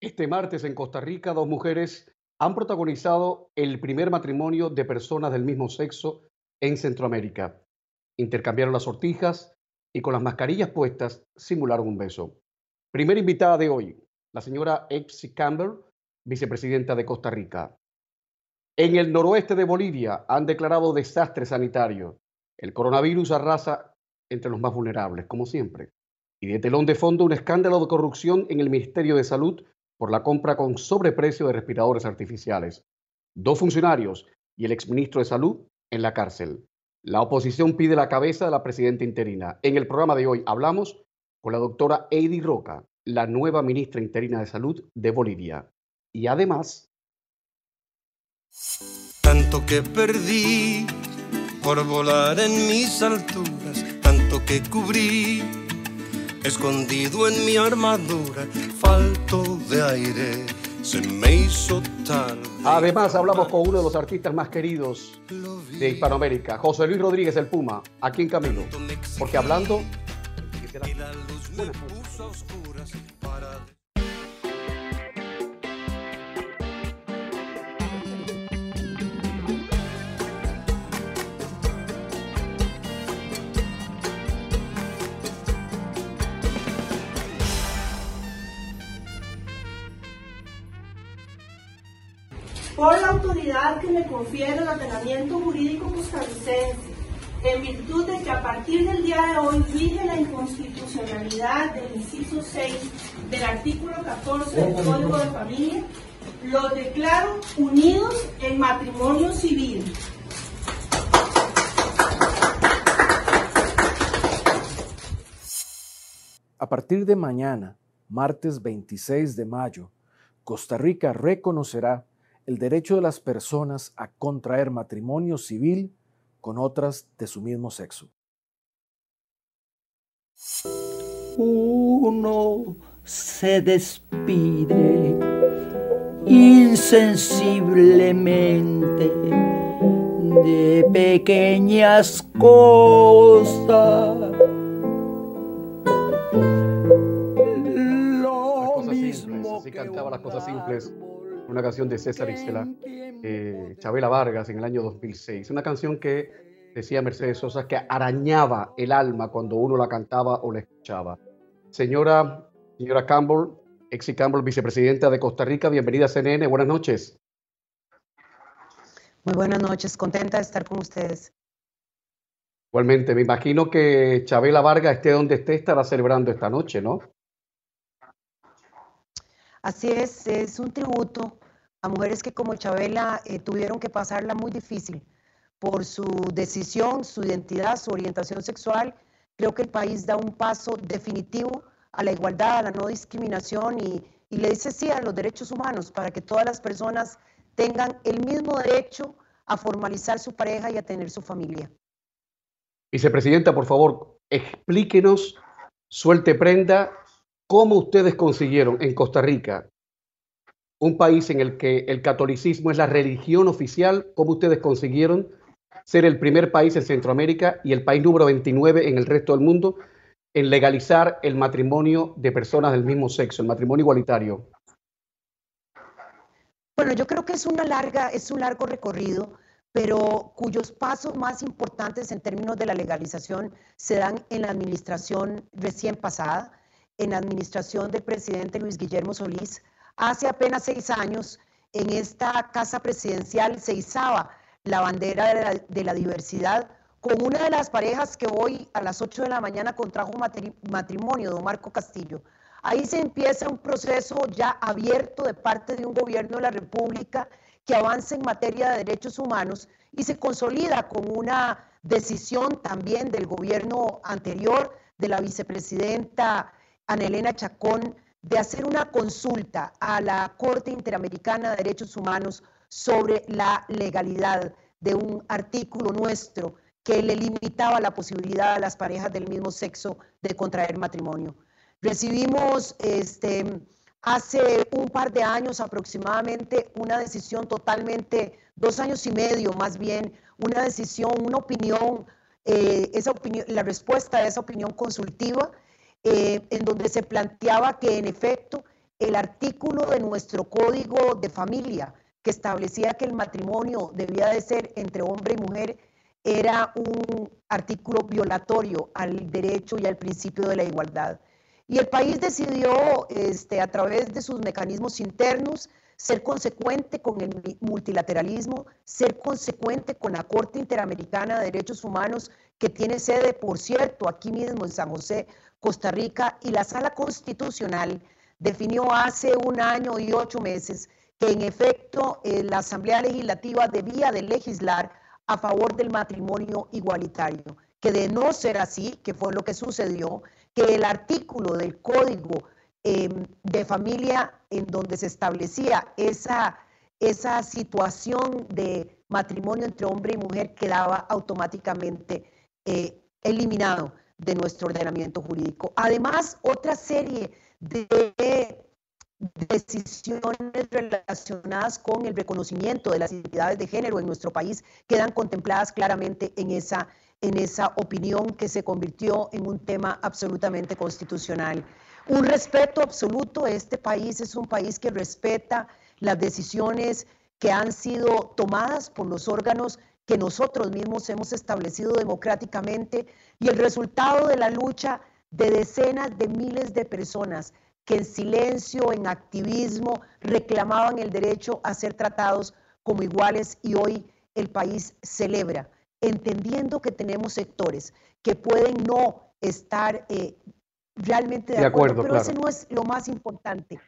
Este martes en Costa Rica, dos mujeres han protagonizado el primer matrimonio de personas del mismo sexo en Centroamérica. Intercambiaron las sortijas y con las mascarillas puestas simularon un beso. Primera invitada de hoy, la señora Epsi Campbell, vicepresidenta de Costa Rica. En el noroeste de Bolivia han declarado desastre sanitario. El coronavirus arrasa entre los más vulnerables, como siempre. Y de telón de fondo un escándalo de corrupción en el Ministerio de Salud por la compra con sobreprecio de respiradores artificiales. Dos funcionarios y el exministro de Salud en la cárcel. La oposición pide la cabeza de la presidenta interina. En el programa de hoy hablamos con la doctora Heidi Roca, la nueva ministra interina de Salud de Bolivia. Y además... Tanto que perdí por volar en mis alturas, tanto que cubrí escondido en mi armadura, falto de aire, se me hizo tal. Además, hablamos con uno de los artistas más queridos de Hispanoamérica, José Luis Rodríguez el Puma, aquí en Camino. Porque hablando. Por la autoridad que me confiere el ordenamiento jurídico costarricense, en virtud de que a partir del día de hoy rige la inconstitucionalidad del inciso 6 del artículo 14 del Código de Familia, los declaro unidos en matrimonio civil. A partir de mañana, martes 26 de mayo, Costa Rica reconocerá el derecho de las personas a contraer matrimonio civil con otras de su mismo sexo. Uno se despide insensiblemente de pequeñas cosas. Lo mismo así cantaba las cosas simples una canción de César Isela, eh, Chabela Vargas en el año 2006. Una canción que decía Mercedes Sosa que arañaba el alma cuando uno la cantaba o la escuchaba. Señora, señora Campbell, Exi Campbell, vicepresidenta de Costa Rica, bienvenida a CNN, buenas noches. Muy buenas noches, contenta de estar con ustedes. Igualmente, me imagino que Chabela Vargas esté donde esté, estará celebrando esta noche, ¿no? Así es, es un tributo a mujeres que como Chabela eh, tuvieron que pasarla muy difícil por su decisión, su identidad, su orientación sexual. Creo que el país da un paso definitivo a la igualdad, a la no discriminación y, y le dice sí a los derechos humanos para que todas las personas tengan el mismo derecho a formalizar su pareja y a tener su familia. Vicepresidenta, por favor, explíquenos, suelte prenda ¿Cómo ustedes consiguieron en Costa Rica, un país en el que el catolicismo es la religión oficial, cómo ustedes consiguieron ser el primer país en Centroamérica y el país número 29 en el resto del mundo en legalizar el matrimonio de personas del mismo sexo, el matrimonio igualitario? Bueno, yo creo que es una larga, es un largo recorrido, pero cuyos pasos más importantes en términos de la legalización se dan en la administración recién pasada en la administración del presidente Luis Guillermo Solís. Hace apenas seis años, en esta casa presidencial se izaba la bandera de la, diversidad con una de las parejas que hoy a las 8 de la mañana contrajo matrimonio, don Marco Castillo. Ahí se empieza un proceso ya abierto de parte de un gobierno de la República que avanza en materia de derechos humanos y se consolida con una decisión también del gobierno anterior de la vicepresidenta Ana Elena Chacón de hacer una consulta a la Corte Interamericana de Derechos Humanos sobre la legalidad de un artículo nuestro que le limitaba la posibilidad a las parejas del mismo sexo de contraer matrimonio. Recibimos este, hace un par de años aproximadamente una decisión totalmente, dos años y medio más bien, una decisión, una opinión, eh, esa opinión la respuesta a esa opinión consultiva eh, en donde se planteaba que en efecto el artículo de nuestro código de familia que establecía que el matrimonio debía de ser entre hombre y mujer era un artículo violatorio al derecho y al principio de la igualdad. Y el país decidió, este, a través de sus mecanismos internos, ser consecuente con el multilateralismo, ser consecuente con la Corte Interamericana de Derechos Humanos, que tiene sede, por cierto, aquí mismo en San José, Costa Rica, y la Sala Constitucional definió hace un año y ocho meses que en efecto eh, la Asamblea Legislativa debía de legislar a favor del matrimonio igualitario, que de no ser así, que fue lo que sucedió, que el artículo del Código em, de Familia en donde se establecía esa, esa situación de matrimonio entre hombre y mujer quedaba automáticamente eh, eliminado de nuestro ordenamiento jurídico. Además, otra serie de decisiones relacionadas con el reconocimiento de las identidades de género en nuestro país quedan contempladas claramente en esa, en esa opinión que se convirtió en un tema absolutamente constitucional. Un respeto absoluto, este país es un país que respeta las decisiones que han sido tomadas por los órganos que nosotros mismos hemos establecido democráticamente y el resultado de la lucha de decenas de miles de personas que en silencio, en activismo, reclamaban el derecho a ser tratados como iguales y hoy el país celebra, entendiendo que tenemos sectores que pueden no estar eh, realmente de, acuerdo, pero ese no es lo más importante.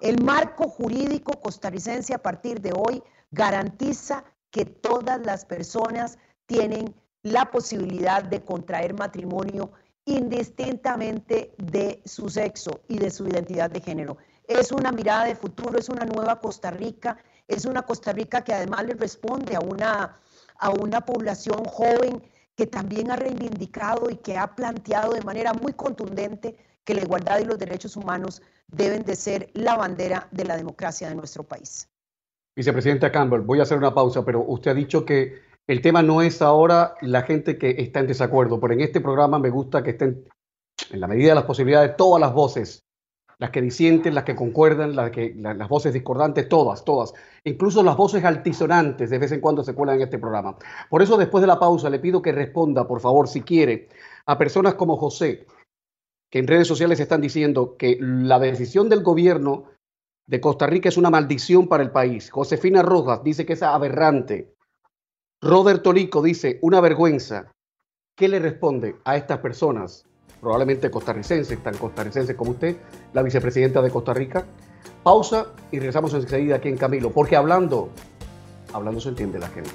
El marco jurídico costarricense a partir de hoy garantiza que todas las personas tienen la posibilidad de contraer matrimonio indistintamente de su sexo y de su identidad de género. Es una mirada de futuro, es una nueva Costa Rica, es una Costa Rica que además le responde a una, a una población joven que también ha reivindicado y que ha planteado de manera muy contundente que la igualdad y los derechos humanos deben de ser la bandera de la democracia de nuestro país. Vicepresidenta Campbell, voy a hacer una pausa, pero usted ha dicho que el tema no es ahora la gente que está en desacuerdo, pero en este programa me gusta que estén, en la medida de las posibilidades, todas las voces, las que disienten, las que concuerdan, las, que, las voces discordantes, todas, todas. Incluso las voces altisonantes de vez en cuando se cuelan en este programa. Por eso, después de la pausa, le pido que responda, por favor, si quiere, a personas como José, que en redes sociales están diciendo que la decisión del gobierno de Costa Rica es una maldición para el país. Josefina Rojas dice que es aberrante. Robert Tolico dice, una vergüenza. ¿Qué le responde a estas personas, probablemente costarricenses, tan costarricenses como usted, la vicepresidenta de Costa Rica? Pausa y regresamos enseguida aquí en Camilo, porque hablando, hablando se entiende la gente.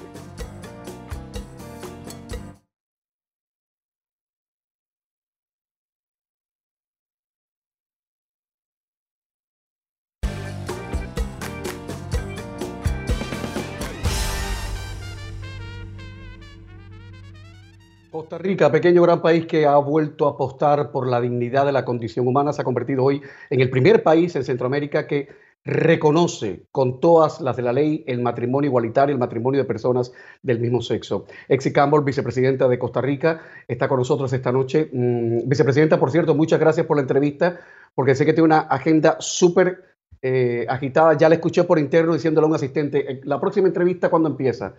Costa Rica, pequeño gran país que ha vuelto a apostar por la dignidad de la condición humana, se ha convertido hoy en el primer país en Centroamérica que reconoce con todas las de la ley el matrimonio igualitario, el matrimonio de personas del mismo sexo. Exi Campbell, vicepresidenta de Costa Rica, está con nosotros esta noche. Mm, vicepresidenta, por cierto, muchas gracias por la entrevista, porque sé que tiene una agenda súper eh, agitada. Ya la escuché por interno diciéndole a un asistente, eh, la próxima entrevista, ¿cuándo empieza?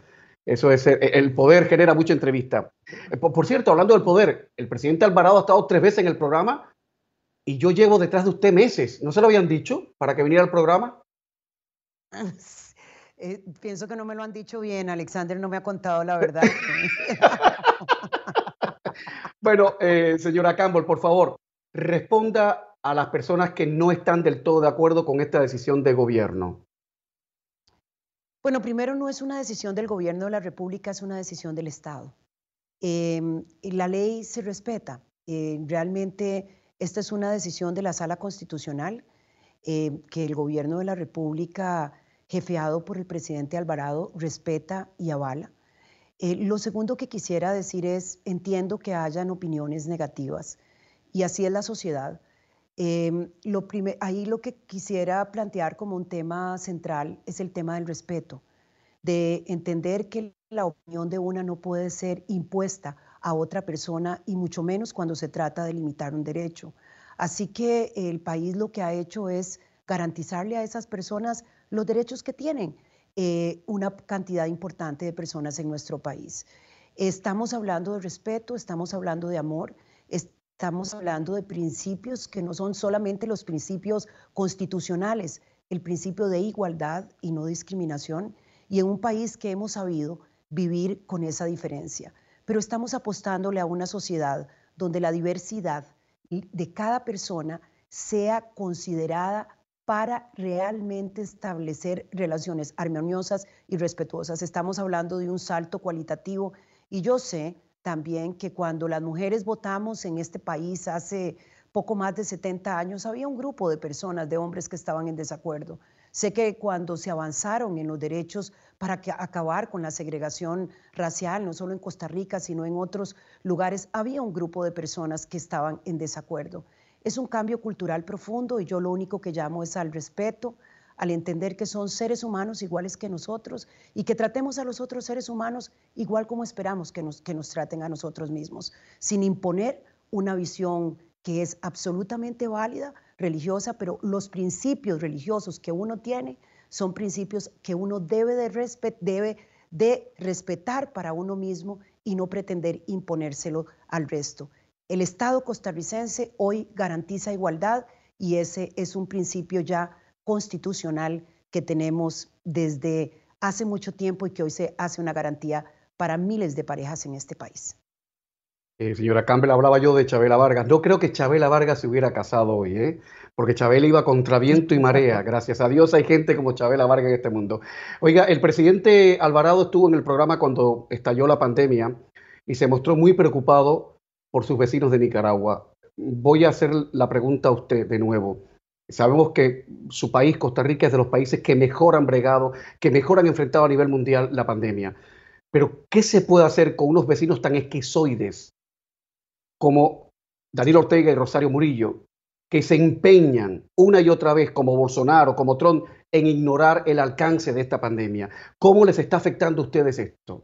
Eso es, eh, el poder genera mucha entrevista. Eh, por, cierto, hablando del poder, el presidente Alvarado ha estado tres veces en el programa y yo llevo detrás de usted meses. ¿No se lo habían dicho para que viniera al programa? Eh, pienso que no me lo han dicho bien. Alexander no me ha contado la verdad. bueno, señora Campbell, por favor, responda a las personas que no están del todo de acuerdo con esta decisión de gobierno. Bueno, primero no es una decisión del gobierno de la República, es una decisión del Estado. Em, la ley se respeta. Eh, realmente esta es una decisión de la Sala Constitucional eh, que el gobierno de la República, jefeado por el presidente Alvarado, respeta y avala. Eh, lo segundo que quisiera decir es, entiendo que hayan opiniones negativas y así es la sociedad. Em, lo ahí lo que quisiera plantear como un tema central es el tema del respeto, de entender que la opinión de una no puede ser impuesta a otra persona y mucho menos cuando se trata de limitar un derecho. Así que el país lo que ha hecho es garantizarle a esas personas los derechos que tienen eh, una cantidad importante de personas en nuestro país. Estamos hablando de respeto, estamos hablando de amor, hablando de principios que no son solamente los principios constitucionales, el principio de igualdad y no discriminación, y en un país que hemos sabido vivir con esa diferencia. Pero estamos apostándole a una sociedad donde la diversidad de cada persona sea considerada para realmente establecer relaciones armoniosas y respetuosas. Estamos hablando de un salto cualitativo y yo sé también que cuando las mujeres votamos en este país hace poco más de 70 años, había un grupo de personas, de hombres que estaban en desacuerdo. Sé que cuando se avanzaron en los derechos para acabar con la segregación racial, no solo en Costa Rica, sino en otros lugares, había un grupo de personas que estaban en desacuerdo. Es un cambio cultural profundo y yo lo único que llamo es al respeto, al entender que son seres humanos iguales que nosotros y que tratemos a los otros seres humanos igual como esperamos que nos, que nos traten a nosotros mismos, sin imponer una visión que es absolutamente válida, religiosa, pero los principios religiosos que uno tiene son principios que uno debe de, debe de respetar para uno mismo y no pretender imponérselo al resto. El Estado costarricense hoy garantiza igualdad y ese es un principio ya constitucional que tenemos desde hace mucho tiempo y que hoy se hace una garantía para miles de parejas en este país. Eh, señora Campbell, hablaba yo de Chabela Vargas. No creo que Chabela Vargas se hubiera casado hoy, ¿eh? porque Chabela iba contra viento y marea. Gracias a Dios hay gente como Chabela Vargas en este mundo. Oiga, el presidente Alvarado estuvo en el programa cuando estalló la pandemia y se mostró muy preocupado por sus vecinos de Nicaragua. Voy a hacer la pregunta a usted de nuevo. Sabemos que su país, Costa Rica, es de los países que mejor han bregado, que mejor han enfrentado a nivel mundial la pandemia. Pero, ¿qué se puede hacer con unos vecinos tan esquizoides como Daniel Ortega y Rosario Murillo, que se empeñan una y otra vez, como Bolsonaro, como Trump, en ignorar el alcance de esta pandemia. ¿Cómo les está afectando a ustedes esto?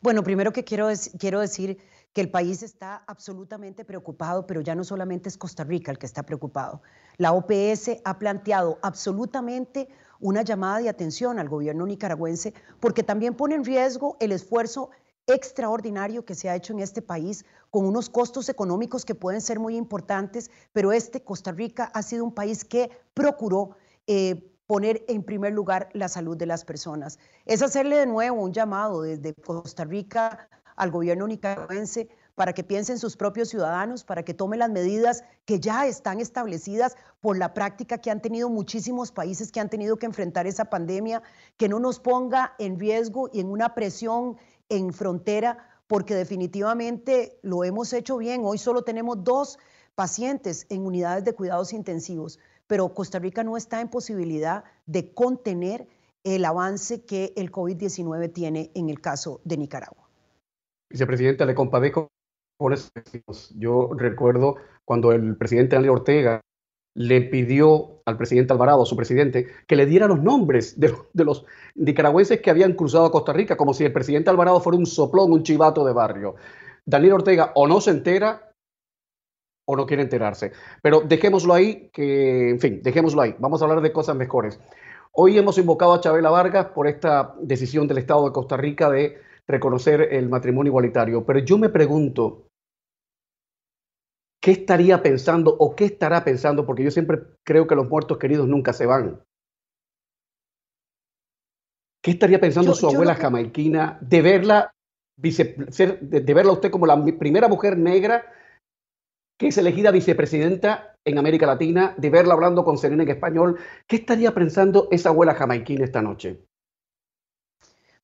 Bueno, primero que quiero, quiero decir que el país está absolutamente preocupado, pero ya no solamente es Costa Rica el que está preocupado. La OPS ha planteado absolutamente una llamada de atención al gobierno nicaragüense porque también pone en riesgo el esfuerzo extraordinario que se ha hecho en este país con unos costos económicos que pueden ser muy importantes, pero este Costa Rica ha sido un país que procuró eh, poner en primer lugar la salud de las personas. Es hacerle de nuevo un llamado desde Costa Rica al gobierno nicaragüense para que piense en sus propios ciudadanos, para que tome las medidas que ya están establecidas por la práctica que han tenido muchísimos países que han tenido que enfrentar esa pandemia, que no nos ponga en riesgo y en una presión en frontera, porque definitivamente lo hemos hecho bien. Hoy solo tenemos dos pacientes en unidades de cuidados intensivos, pero Costa Rica no está en posibilidad de contener el avance que el COVID-19 tiene en el caso de Nicaragua. Vicepresidenta, le compadezco por eso. Yo recuerdo cuando el presidente Daniel Ortega le pidió al presidente Alvarado, su presidente, que le diera los nombres de, los nicaragüenses que habían cruzado a Costa Rica, como si el presidente Alvarado fuera un soplón, un chivato de barrio. Daniel Ortega o no se entera o no quiere enterarse. Pero dejémoslo ahí, que, en fin, dejémoslo ahí. Vamos a hablar de cosas mejores. Hoy hemos invocado a Chabela Vargas por esta decisión del Estado de Costa Rica de reconocer el matrimonio igualitario. Pero yo me pregunto, ¿qué estaría pensando o qué estará pensando? Porque yo siempre creo que los muertos queridos nunca se van. ¿Qué estaría pensando su abuela jamaiquina de verla, de, verla usted como la primera mujer negra que es elegida vicepresidenta en América Latina, de verla hablando con Serena en español? ¿Qué estaría pensando esa abuela jamaiquina esta noche?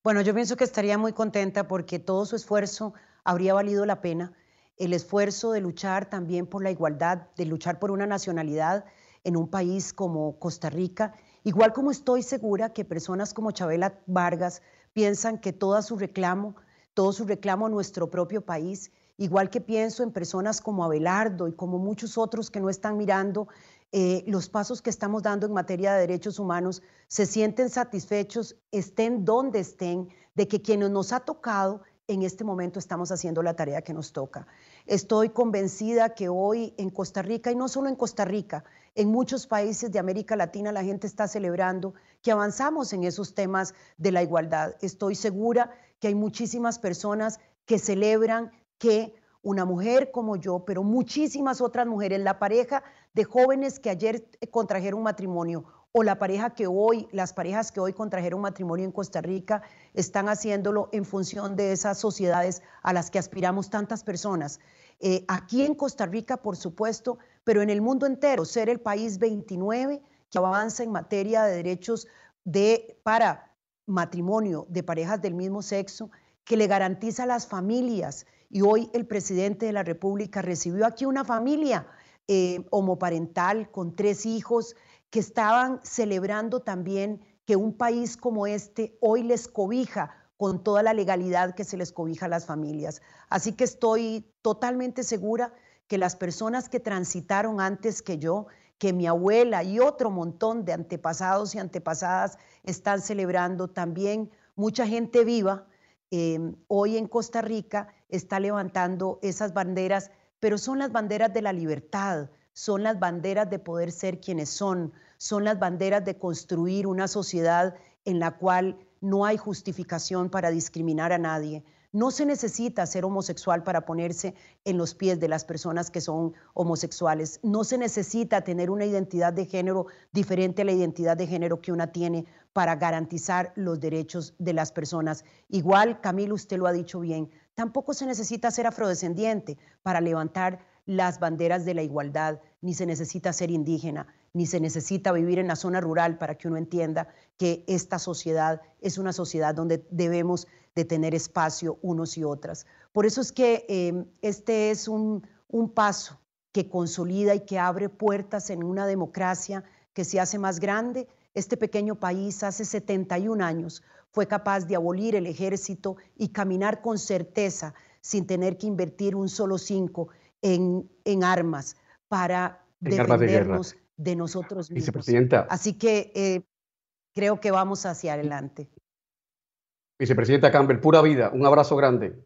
Bueno, yo pienso que estaría muy contenta porque todo su esfuerzo habría valido la pena. El esfuerzo de luchar también por la igualdad, de luchar por una nacionalidad en un país como Costa Rica, igual como estoy segura que personas como Chabela Vargas piensan que todo su reclamo, todo su reclamo a nuestro propio país, igual que pienso en personas como Abelardo y como muchos otros que no están mirando eh, los pasos que estamos dando en materia de derechos humanos, se sienten satisfechos, estén donde estén, de que quienes nos ha tocado en este momento estamos haciendo la tarea que nos toca. Estoy convencida que hoy en Costa Rica, y no solo en Costa Rica, en muchos países de América Latina la gente está celebrando que avanzamos en esos temas de la igualdad. Estoy segura que hay muchísimas personas que celebran que una mujer como yo, pero muchísimas otras mujeres, la pareja de jóvenes que ayer contrajeron matrimonio o la pareja que hoy, las parejas que hoy contrajeron matrimonio en Costa Rica, están haciéndolo en función de esas sociedades a las que aspiramos tantas personas. Eh, aquí en Costa Rica, por supuesto, pero en el mundo entero, ser el país 29 que avanza en materia de derechos de, para matrimonio de parejas del mismo sexo, que le garantiza a las familias. Y hoy el presidente de la República recibió aquí una familia eh, homoparental con tres hijos que estaban celebrando también que un país como este hoy les cobija con toda la legalidad que se les cobija a las familias. Así que estoy totalmente segura que las personas que transitaron antes que yo, que mi abuela y otro montón de antepasados y antepasadas están celebrando, también mucha gente viva em, hoy en Costa Rica está levantando esas banderas, pero son las banderas de la libertad, son las banderas de poder ser quienes son, son las banderas de construir una sociedad en la cual no hay justificación para discriminar a nadie. No se necesita ser homosexual para ponerse en los pies de las personas que son homosexuales. No se necesita tener una identidad de género diferente a la identidad de género que una tiene para garantizar los derechos de las personas. Igual, Camilo, usted lo ha dicho bien, tampoco se necesita ser afrodescendiente para levantar las banderas de la igualdad, ni se necesita ser indígena, ni se necesita vivir en la zona rural para que uno entienda que esta sociedad es una sociedad donde debemos de tener espacio unos y otras. Por eso es que em, este es un, un paso que consolida y que abre puertas en una democracia que se hace más grande. Este pequeño país hace 71 años fue capaz de abolir el ejército y caminar con certeza sin tener que invertir un solo cinco en, en armas para defendernos de, nosotros mismos. Así que eh, creo que vamos hacia adelante. Vicepresidenta Campbell, pura vida, un abrazo grande.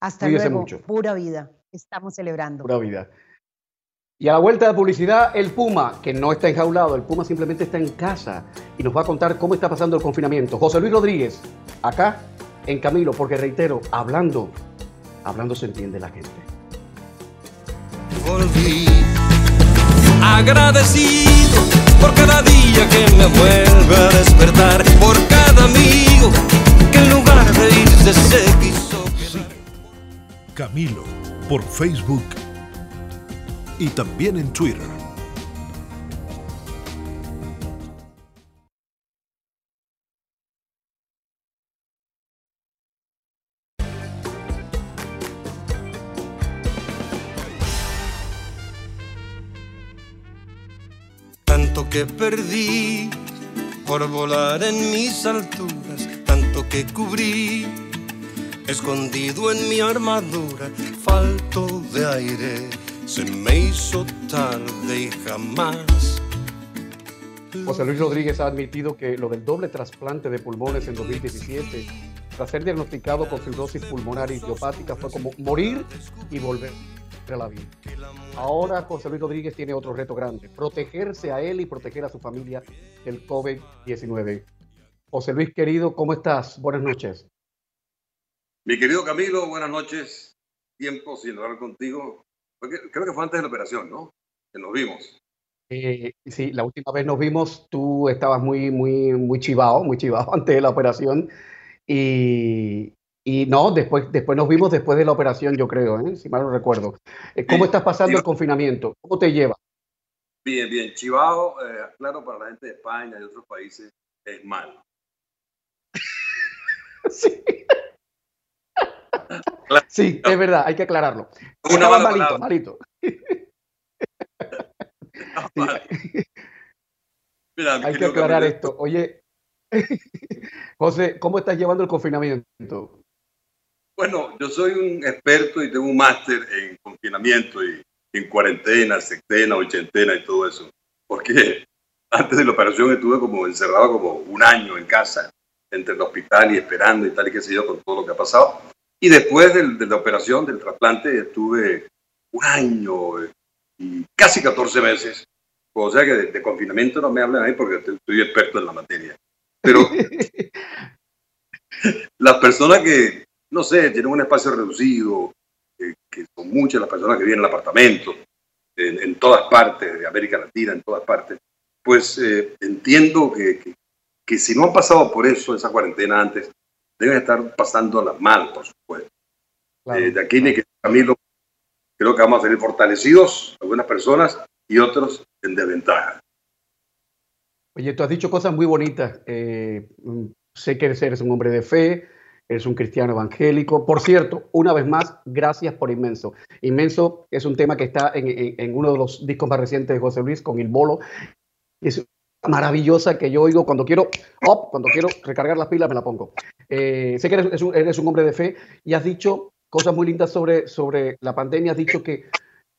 Hasta luego, pura vida. Estamos celebrando. Pura vida. Y a la vuelta de publicidad, el Puma, que no está enjaulado, el Puma simplemente está en casa y nos va a contar cómo está pasando el confinamiento. José Luis Rodríguez, acá en Camilo, porque reitero, hablando Hablando se entiende la gente. Volví agradecido por cada día que me vuelve a despertar, por amigo que en lugar de irse se quiso. Sí. Camilo, por Facebook y también en Twitter. que perdí por volar en mis alturas, tanto que cubrí, escondido en mi armadura, falto de aire, se me hizo tarde y jamás. José Luis Rodríguez ha admitido que lo del doble trasplante de pulmones en 2017, tras ser diagnosticado con fibrosis pulmonar idiopática, fue como morir y volver la vida. Ahora José Luis Rodríguez tiene otro reto grande, protegerse a él y proteger a su familia del COVID-19. José Luis, querido, ¿cómo estás? Buenas noches. Mi querido Camilo, buenas noches. Tiempo sin hablar contigo. Creo que fue antes de la operación, ¿no? Que nos vimos. Eh, sí, la última vez nos vimos, tú estabas muy, muy, muy chivado, muy chivado antes de la operación. Y, y no, después, después nos vimos después de la operación, yo creo, ¿eh? si mal no recuerdo. Eh, ¿Cómo estás pasando el confinamiento? ¿Cómo te lleva? Bien, bien. Chivado, eh, claro, para la gente de España y otros países es malo. sí. sí, es verdad, hay que aclararlo. Una malito, malito. Mira, hay que aclarar esto. Oye, José, ¿cómo estás llevando el confinamiento? Bueno, yo soy un experto y tengo un máster en confinamiento y en cuarentena, sextena, ochentena y todo eso. Porque antes de la operación estuve como encerrado como un año en casa entre el hospital y esperando y tal y qué sé yo, con todo lo que ha pasado. Y después de la operación, del trasplante, estuve un año y casi 14 meses. O sea que de, confinamiento no me hablan ahí porque estoy experto en la materia. Pero las personas que, no sé, tienen un espacio reducido, que son muchas las personas que viven en apartamentos, en, en, todas partes de América Latina, en todas partes, pues eh, entiendo que, que, si no han pasado por eso, esa cuarentena antes, deben estar pasándola mal, por supuesto. Eh, de aquí ni que Camilo, creo que vamos a salir fortalecidos, algunas personas y otros en desventaja. Oye, tú has dicho cosas muy bonitas. Eh, sé que eres un hombre de fe, eres un cristiano evangélico. Por cierto, una vez más, gracias por Inmenso. Inmenso es un tema que está en, uno de los discos más recientes de José Luis con El Bolo. Es maravillosa que yo oigo cuando quiero, cuando quiero recargar las pilas me la pongo. Eh, sé que eres, un, hombre de fe y has dicho cosas muy lindas sobre, sobre la pandemia. Has dicho que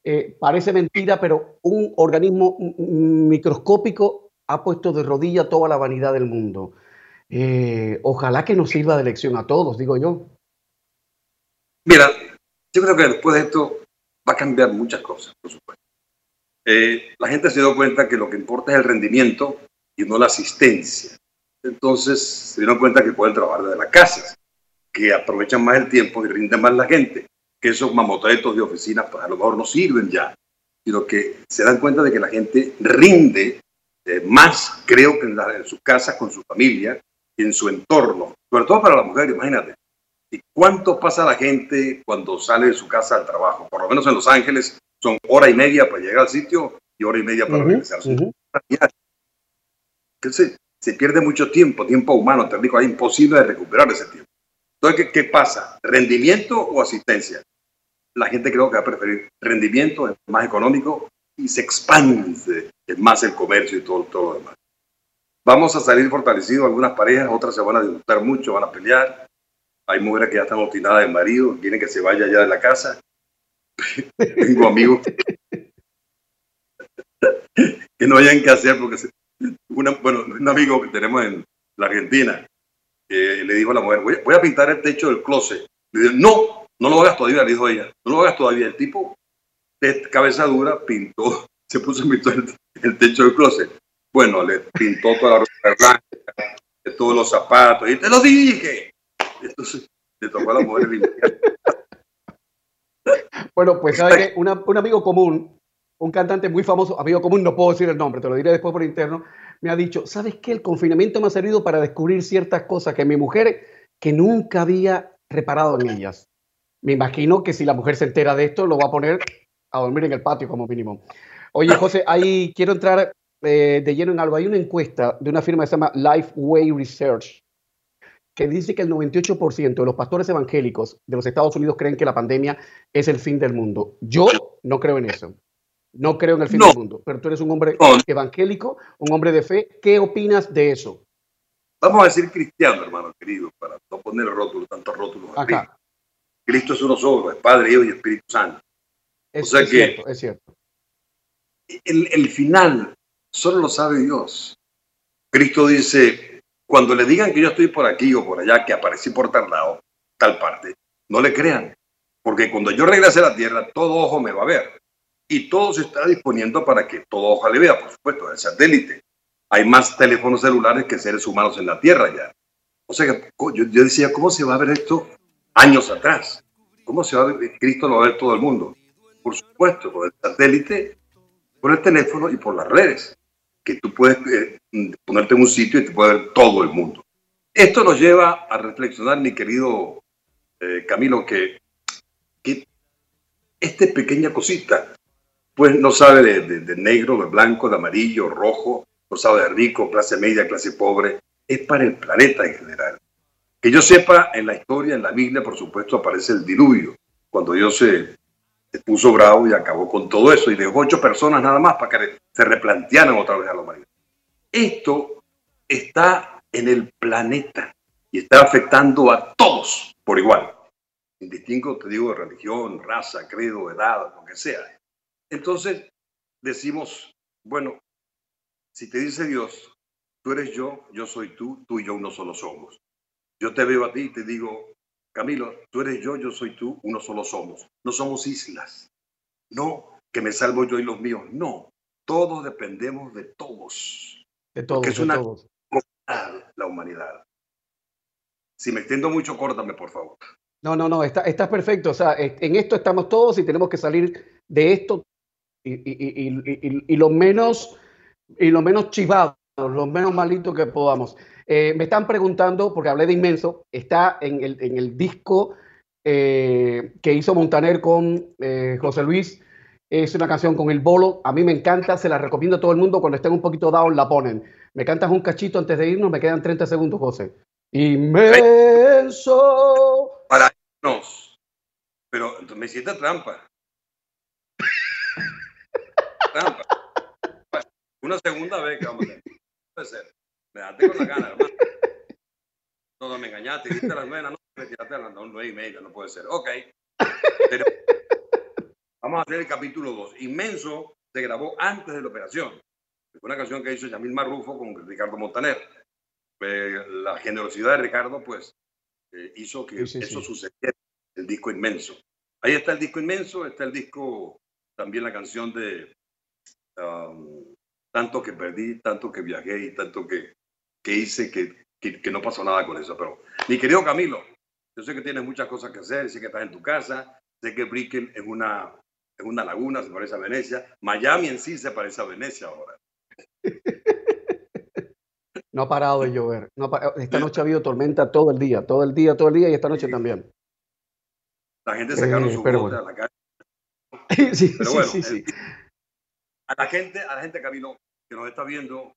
eh, parece mentira, pero un organismo microscópico ha puesto de rodilla toda la vanidad del mundo. Eh, ojalá que nos sirva de lección a todos, digo yo. Mira, yo creo que después de esto va a cambiar muchas cosas, por supuesto. Eh, la gente se dio cuenta que lo que importa es el rendimiento y no la asistencia. Entonces se dieron cuenta que pueden trabajar desde la casa, que aprovechan más el tiempo y rinden más la gente, que esos mamotretos de oficinas pues, a lo mejor no sirven ya, sino que se dan cuenta de que la gente rinde eh, más, creo que en, en sus casas, con su familia, en su entorno, sobre todo para la mujer, imagínate. ¿Y cuánto pasa la gente cuando sale de su casa al trabajo? Por lo menos en Los Ángeles son hora y media para llegar al sitio y hora y media para regresar. Entonces, se pierde mucho tiempo, tiempo humano, técnico, es imposible de recuperar ese tiempo. Entonces, ¿qué, ¿qué, pasa? ¿Rendimiento o asistencia? La gente creo que va a preferir rendimiento, es más económico y se expande más el comercio y todo, todo lo demás. Vamos a salir fortalecidos algunas parejas, otras se van a disgustar mucho, van a pelear. Hay mujeres que ya están obstinadas de marido, quieren que se vaya ya de la casa. Tengo amigos que no hayan que hacer porque bueno, un amigo que tenemos en la Argentina le dijo a la mujer, voy, a pintar el techo del closet. Le dijo, no, no lo hagas todavía, le dijo ella, no lo hagas todavía. El tipo de cabeza dura pintó, se puso a pintar el techo del closet. Bueno, le pintó toda la ropa blanca, todos los zapatos, y te lo dije. Entonces le tocó a la mujer. Bueno, pues ¿sabe un amigo común, un cantante muy famoso, amigo común, no puedo decir el nombre, te lo diré después por interno, me ha dicho, ¿sabes qué? El confinamiento me ha servido para descubrir ciertas cosas que mi mujer, que nunca había reparado en ellas. Me imagino que si la mujer se entera de esto, lo va a poner a dormir en el patio como mínimo. Oye, José, ahí quiero entrar eh, de lleno en algo. Hay una encuesta de una firma que se llama Lifeway Research que dice que el 98% de los pastores evangélicos de los Estados Unidos creen que la pandemia es el fin del mundo. Yo no creo en eso. No creo en el fin del mundo. Pero tú eres un hombre evangélico, un hombre de fe. ¿Qué opinas de eso? Vamos a decir cristiano, hermano querido, para no poner rótulos, tantos rótulos. Acá. Cristo es uno solo, es Padre, Hijo y Espíritu Santo. Es, cierto, es cierto. El, el final Solo lo sabe Dios. Cristo dice, cuando le digan que yo estoy por aquí o por allá, que aparecí por tal lado, tal parte, no le crean, porque cuando yo regrese a la tierra, todo ojo me va a ver. Y todo se está disponiendo para que todo ojo le vea, por supuesto, el satélite. Hay más teléfonos celulares que seres humanos en la tierra ya. O sea que yo, decía, ¿cómo se va a ver esto años atrás? ¿Cómo se va a ver? Cristo lo va a ver todo el mundo. Por supuesto, por el satélite, por el teléfono y por las redes que tú puedes eh, ponerte en un sitio y te puede ver todo el mundo. Esto nos lleva a reflexionar, mi querido eh, Camilo, que, que esta pequeña cosita, pues no sabe de, negro, de blanco, de amarillo, rojo, no sabe de rico, clase media, clase pobre, es para el planeta en general. Que yo sepa, en la historia, en la Biblia, por supuesto, aparece el diluvio, cuando Dios se, se puso bravo y acabó con todo eso y dejó ocho personas nada más para que se replantearan otra vez a la humanidad. Esto está en el planeta y está afectando a todos por igual. Indistinto, te digo, de religión, raza, credo, edad, lo que sea. Entonces decimos, bueno, si te dice Dios tú eres yo, yo soy tú, tú y yo uno solo somos. Yo te veo a ti y te digo, Camilo, tú eres yo, yo soy tú, uno solo somos. No somos islas. No, que me salvo yo y los míos. No, todos dependemos de todos. De todos, Porque es de una todos. la humanidad. Si me extiendo mucho, córtame, por favor. No, no, no, está, estás perfecto. O sea, en esto estamos todos y tenemos que salir de esto y, y, lo menos y lo menos chivados, lo menos malitos que podamos. Eh, me están preguntando, porque hablé de inmenso, está en el, en el disco eh, que hizo Montaner con eh, José Luis. Es una canción con el bolo. A mí me encanta, se la recomiendo a todo el mundo. Cuando estén un poquito down, la ponen. Me cantas un cachito antes de irnos, me quedan 30 segundos, José. Inmenso. Para irnos. Pero me hiciste trampa. trampa. Una segunda vez que vamos a puede ser. Me daste con la gana, hermano. No, no, me engañaste. Diste las nueve, no, me tiraste a las nueve y media. No puede ser. Ok. Pero vamos a hacer el capítulo 2. Inmenso se grabó antes de la operación. Fue una canción que hizo Yamil Marrufo con Ricardo Montaner. Eh, la generosidad de Ricardo, pues, eh, hizo que Sí, sí, eso sí. sucediera. El disco inmenso. Ahí está el disco inmenso, está el disco, también la canción de um, Tanto que perdí, tanto que viajé y tanto que, que hice que, que, que no pasó nada con eso. Pero, mi querido Camilo, yo sé que tienes muchas cosas que hacer, sé que estás en tu casa, sé que Brickell es una, es una laguna, se parece a Venecia. Miami en sí se parece a Venecia ahora. No ha parado de llover. No pa- esta noche ha habido tormenta todo el día, todo el día, todo el día y esta noche también. La gente sacaron Eh, su bote bueno. a la calle. sí, Pero sí, bueno, sí, sí. A la gente, a la gente Camilo, que nos está viendo,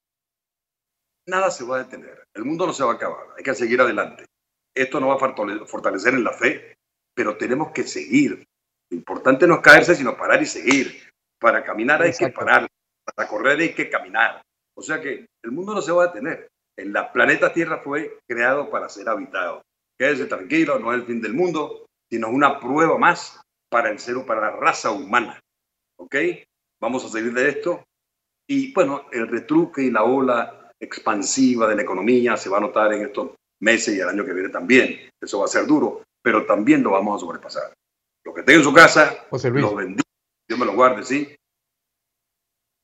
nada se va a detener. El mundo no se va a acabar. Hay que seguir adelante. Esto nos va a fortale- fortalecer en la fe, pero tenemos que seguir. Lo importante no es caerse, sino parar y seguir. Para caminar hay que parar. Para correr hay que caminar. O sea que el mundo no se va a detener. El la planeta Tierra fue creado para ser habitado. Quédese tranquilo, no es el fin del mundo, sino una prueba más para el ser, para la raza humana. ¿Ok? Vamos a salir de esto. Y bueno, el retruque y la ola expansiva de la economía se va a notar en estos meses y el año que viene también. Eso va a ser duro, pero también lo vamos a sobrepasar. Lo que tenga en su casa, José Luis, lo bendiga. Dios me lo guarde, ¿sí?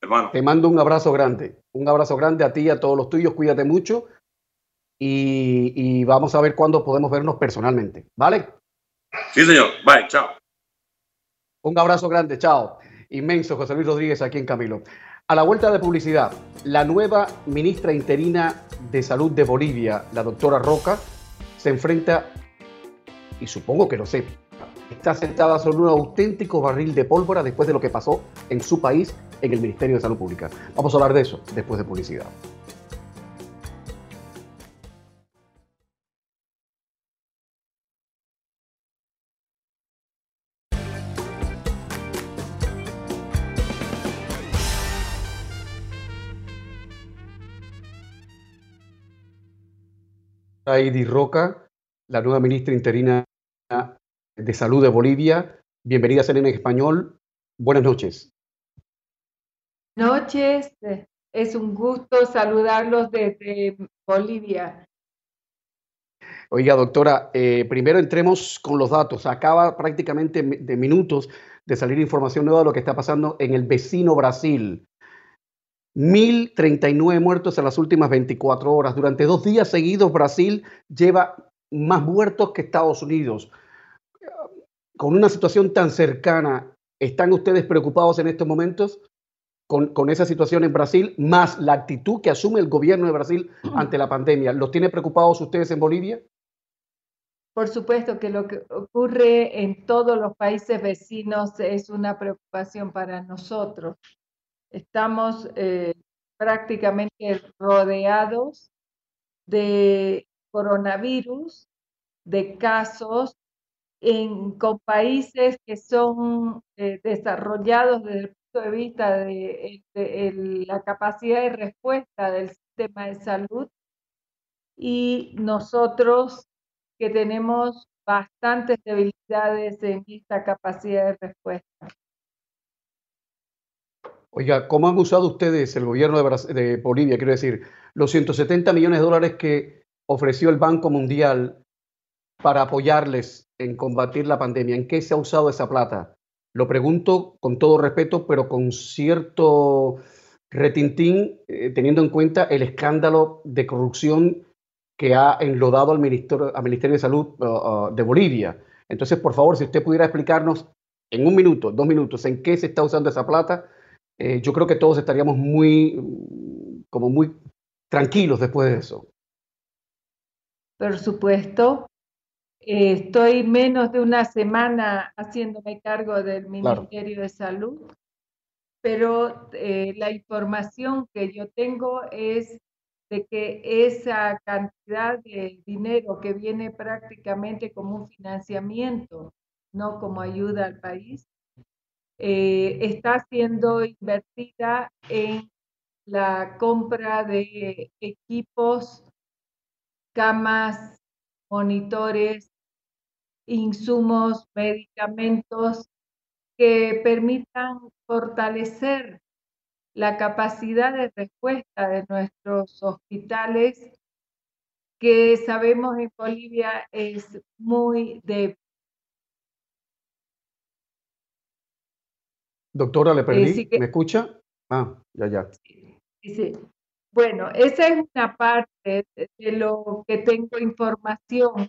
Hermano, te mando un abrazo grande. Un abrazo grande a ti y a todos los tuyos. Cuídate mucho. Y, y vamos a ver cuándo podemos vernos personalmente. ¿Vale? sí, señor. Bye, chao. Un abrazo grande. Chao. Inmenso, José Luis Rodríguez, aquí en Camilo. A la vuelta de publicidad, la nueva ministra interina de Salud de Bolivia, la doctora Roca, se enfrenta, y supongo que lo sé, está sentada sobre un auténtico barril de pólvora después de lo que pasó en su país en el Ministerio de Salud Pública. Vamos a hablar de eso después de publicidad. Heidi Roca, la nueva ministra interina de Salud de Bolivia. Bienvenida a Ser en Español. Buenas noches. noches. Es un gusto saludarlos desde Bolivia. Oiga, doctora, eh, primero entremos con los datos. Acaba prácticamente de minutos de salir información nueva de lo que está pasando en el vecino Brasil. 1.039 muertos en las últimas 24 horas. Durante dos días seguidos, Brasil lleva más muertos que Estados Unidos. Con una situación tan cercana, ¿están ustedes preocupados en estos momentos con, con esa situación en Brasil, más la actitud que asume el gobierno de Brasil ante la pandemia? ¿Los tiene preocupados ustedes en Bolivia? Por supuesto que lo que ocurre en todos los países vecinos es una preocupación para nosotros. Estamos eh, prácticamente rodeados de coronavirus, de casos con países que son eh, desarrollados desde el punto de vista de, la capacidad de respuesta del sistema de salud y nosotros que tenemos bastantes debilidades en esta capacidad de respuesta. Oiga, ¿cómo han usado ustedes, el gobierno de, Bolivia, quiero decir, los 170 millones de dólares que ofreció el Banco Mundial para apoyarles en combatir la pandemia? ¿En qué se ha usado esa plata? Lo pregunto con todo respeto, pero con cierto retintín, eh, teniendo en cuenta el escándalo de corrupción que ha enlodado al Ministerio, al Ministerio de Salud uh, uh, de Bolivia. Entonces, por favor, si usted pudiera explicarnos en un minuto, dos minutos, en qué se está usando esa plata, eh, yo creo que todos estaríamos muy, como muy tranquilos después de eso. Por supuesto. Eh, estoy menos de una semana haciéndome cargo del Ministerio de Salud, pero eh, la información que yo tengo es de que esa cantidad de dinero que viene prácticamente como un financiamiento, no como ayuda al país, eh, está siendo invertida en la compra de equipos, camas, monitores, insumos, medicamentos que permitan fortalecer la capacidad de respuesta de nuestros hospitales, que sabemos en Bolivia es muy débil. Doctora, le perdí. ¿Me escucha? Ah, ya, ya. Sí, sí. Bueno, esa es una parte de lo que tengo información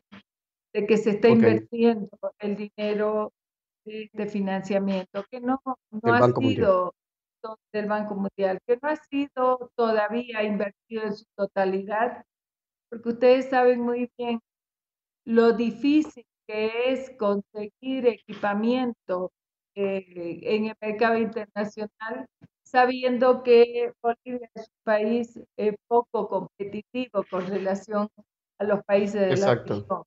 de que se está invirtiendo el dinero de este financiamiento, que no, no ha sido del Banco Mundial, que no ha sido todavía invertido en su totalidad, porque ustedes saben muy bien lo difícil que es conseguir equipamiento eh, en el mercado internacional, sabiendo que Bolivia es un país eh, poco competitivo con relación a los países de la región.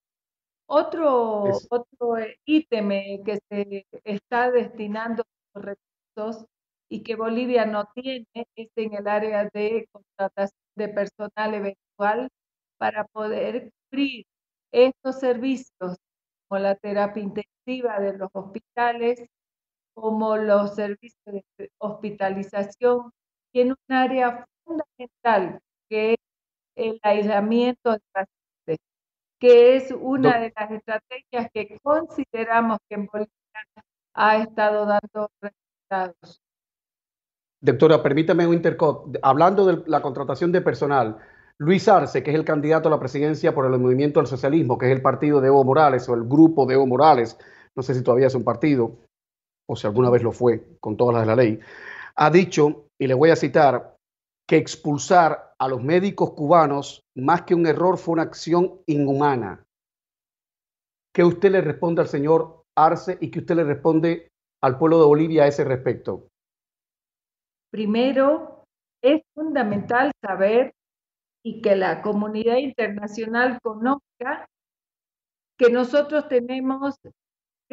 Otro, otro eh, ítem que se está destinando recursos y que Bolivia no tiene es en el área de contratación de personal eventual para poder cubrir estos servicios como la terapia intensiva de los hospitales, como los servicios de hospitalización en un área fundamental que es el aislamiento de pacientes, que es una de las estrategias que consideramos que en Bolivia ha estado dando resultados. Doctora, permítame un intercot. Hablando de la contratación de personal, Luis Arce, que es el candidato a la presidencia por el movimiento del socialismo, que es el partido de Evo Morales o el grupo de Evo Morales, no sé si todavía es un partido o si alguna vez lo fue con todas las de la ley, ha dicho, y le voy a citar, que expulsar a los médicos cubanos, más que un error, fue una acción inhumana. ¿Qué usted le responde al señor Arce y que usted le responde al pueblo de Bolivia a ese respecto? Primero, es fundamental saber y que la comunidad internacional conozca que nosotros tenemos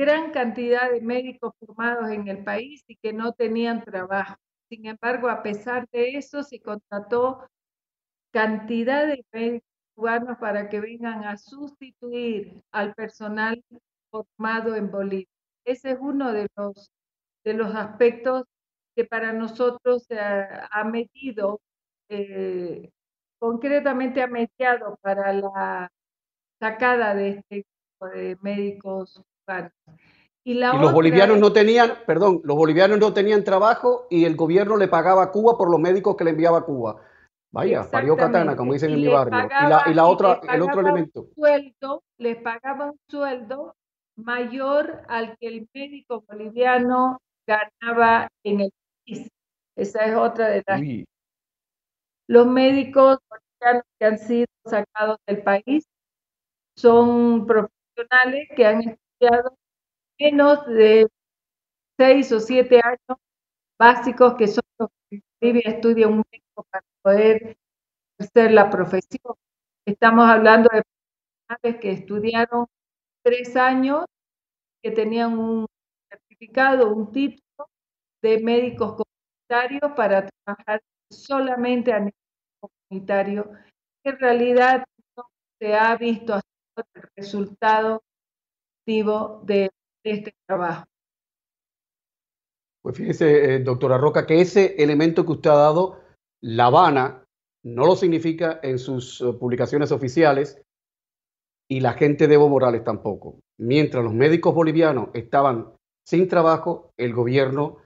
gran cantidad de médicos formados en el país y que no tenían trabajo. Sin embargo, a pesar de eso, se contrató cantidad de médicos cubanos para que vengan a sustituir al personal formado en Bolivia. Ese es uno de los, de los aspectos que para nosotros se ha, metido, eh, concretamente ha mediado para la sacada de este de médicos Y, los bolivianos no tenían, perdón, los bolivianos no tenían trabajo y el gobierno le pagaba a Cuba por los médicos que le enviaba a Cuba. Vaya, parió katana, como dicen en mi barrio. y la, otra, el otro elemento. Sueldo, les pagaba un sueldo mayor al que el médico boliviano ganaba en el esa es otra de las. Los médicos que han sido sacados del país son profesionales que han menos de seis o siete años básicos que son los que Bolivia estudia un médico para poder ejercer la profesión. Estamos hablando de profesionales que estudiaron tres años, que tenían un certificado, un título de médicos comunitarios para trabajar solamente a nivel comunitario. En realidad no se ha visto el resultado de este trabajo. Pues fíjese, eh, doctora Roca, que ese elemento que usted ha dado, La Habana, no lo significa en sus eh, publicaciones oficiales y la gente de Evo Morales tampoco. Mientras los médicos bolivianos estaban sin trabajo, el gobierno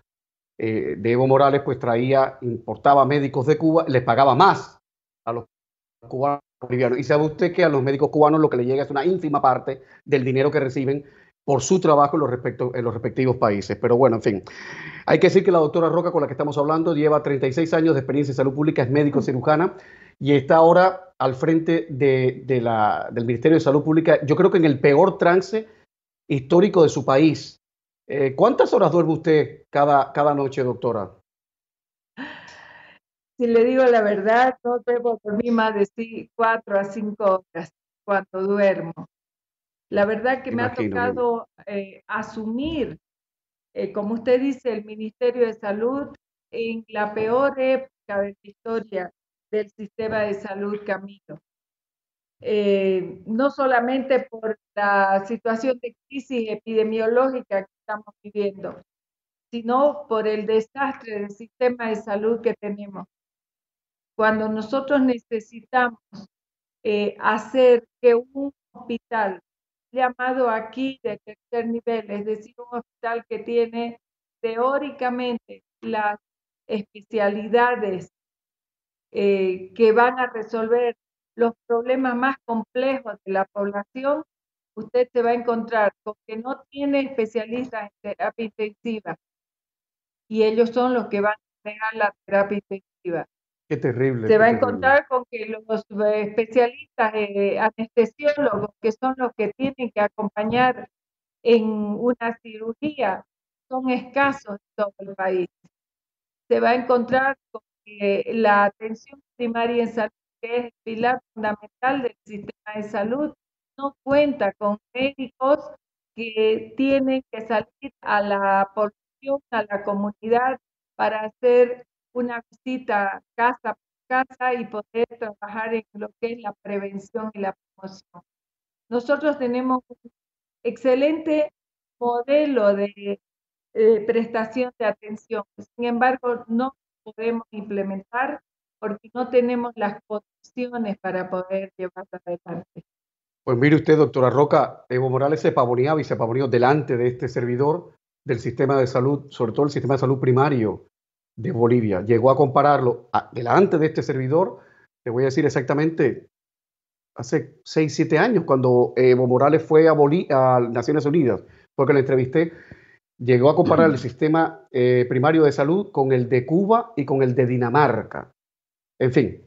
eh, de Evo Morales pues traía, importaba médicos de Cuba, les pagaba más a los cubanos Y sabe usted que a los médicos cubanos lo que le llega es una ínfima parte del dinero que reciben por su trabajo en los, en los respectivos países. Pero bueno, en fin. Hay que decir que la doctora Roca, con la que estamos hablando, lleva 36 años de experiencia en salud pública, es médico cirujana y está ahora al frente de, la, del Ministerio de Salud Pública, yo creo que en el peor trance histórico de su país. Eh, ¿Cuántas horas duerme usted cada, cada noche, doctora? Si le digo la verdad, no debo dormir más de cuatro a cinco horas cuando duermo. La verdad que me ha tocado eh, asumir, eh, como usted dice, el Ministerio de Salud en la peor época de la historia del sistema de salud, Camilo. Eh, no solamente por la situación de crisis epidemiológica que estamos viviendo, sino por el desastre del sistema de salud que tenemos. Cuando nosotros necesitamos hacer que un hospital llamado aquí de tercer nivel, es decir, un hospital que tiene teóricamente las especialidades eh, que van a resolver los problemas más complejos de la población, usted se va a encontrar con que no tiene especialistas en terapia intensiva y ellos son los que van a negar la terapia intensiva. Qué terrible. Se va a encontrar con que los eh, especialistas eh, anestesiólogos, que son los que tienen que acompañar en una cirugía, son escasos en todo el país. Se va a encontrar con que la atención primaria en salud, que es el pilar fundamental del sistema de salud, no cuenta con médicos que tienen que salir a la población, a la comunidad para hacer una visita casa por casa y poder trabajar en lo que es la prevención y la promoción. Nosotros tenemos un excelente modelo de prestación de atención, sin embargo no podemos implementar porque no tenemos las condiciones para poder llevarlo adelante. Pues mire usted, doctora Roca, Evo Morales se pavoneaba y se pavoneó delante de este servidor del sistema de salud, sobre todo el sistema de salud primario, de Bolivia. Llegó a compararlo delante de este servidor, te voy a decir exactamente, hace 6, 7 años, cuando Evo Morales fue a, a Naciones Unidas, porque lo entrevisté, llegó a comparar el sistema eh, primario de salud con el de Cuba y con el de Dinamarca. En fin,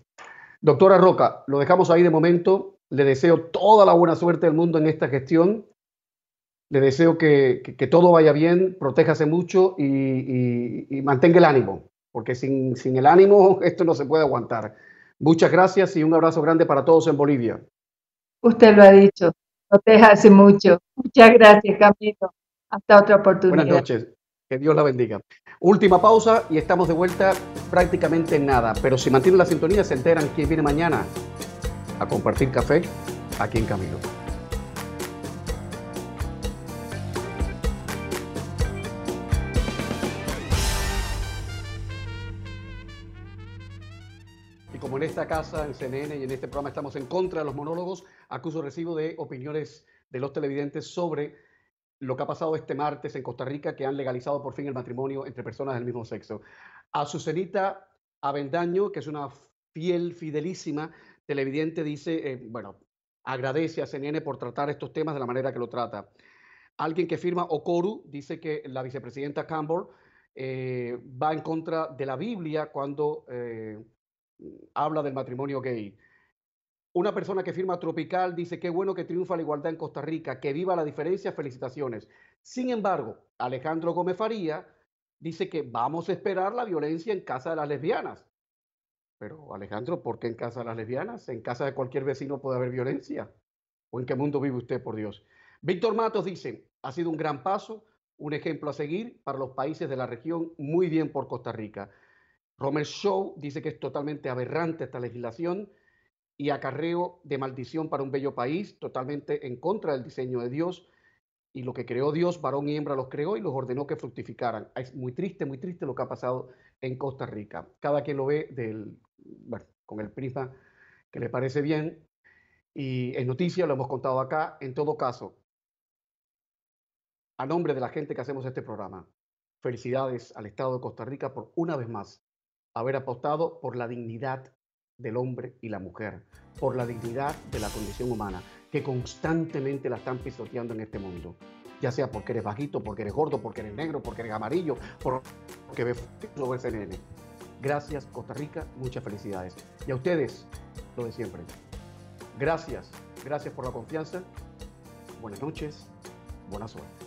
doctora Roca, lo dejamos ahí de momento. Le deseo toda la buena suerte del mundo en esta gestión. Le deseo que, todo vaya bien, protéjase mucho y, mantenga el ánimo, porque sin, sin, el ánimo esto no se puede aguantar. Muchas gracias y un abrazo grande para todos en Bolivia. Usted lo ha dicho, protéjase mucho. Muchas gracias, Camilo. Hasta otra oportunidad. Buenas noches. Que Dios la bendiga. Última pausa y estamos de vuelta prácticamente en nada. Pero si mantienen la sintonía, se enteran quién viene mañana a compartir café aquí en Camilo. Esta casa, en CNN y en este programa estamos en contra de los monólogos, acuso recibo de opiniones de los televidentes sobre lo que ha pasado este martes en Costa Rica, que han legalizado por fin el matrimonio entre personas del mismo sexo. A Susenita Avendaño, que es una fiel, fidelísima televidente, dice, eh, bueno, agradece a CNN por tratar estos temas de la manera que lo trata. Alguien que firma Okoru dice que la vicepresidenta Campbell eh, va en contra de la Biblia cuando eh, habla del matrimonio gay. Una persona que firma Tropical dice que bueno que triunfa la igualdad en Costa Rica, que viva la diferencia, felicitaciones. Sin embargo, Alejandro Gómez Faría dice que vamos a esperar la violencia en casa de las lesbianas. Pero Alejandro, ¿por qué en casa de las lesbianas? En casa de cualquier vecino puede haber violencia. ¿O en qué mundo vive usted, por Dios? Víctor Matos dice, ha sido un gran paso, un ejemplo a seguir para los países de la región, muy bien por Costa Rica. Romer Shaw dice que es totalmente aberrante esta legislación y acarreo de maldición para un bello país, totalmente en contra del diseño de Dios. y lo que creó Dios, varón y hembra los creó y los ordenó que fructificaran. Es muy triste, muy triste lo que ha pasado en Costa Rica. Cada quien lo ve del, con el prisma que le parece bien. Y en noticia lo hemos contado acá. En todo caso, a nombre de la gente que hacemos este programa, felicidades al Estado de Costa Rica por una vez más haber apostado por la dignidad del hombre y la mujer, por la dignidad de la condición humana, que constantemente la están pisoteando en este mundo. Ya sea porque eres bajito, porque eres gordo, porque eres negro, porque eres amarillo, porque ves sobre CNN. Gracias, Costa Rica, muchas felicidades. Y a ustedes, lo de siempre. Gracias, gracias por la confianza. Buenas noches, buena suerte.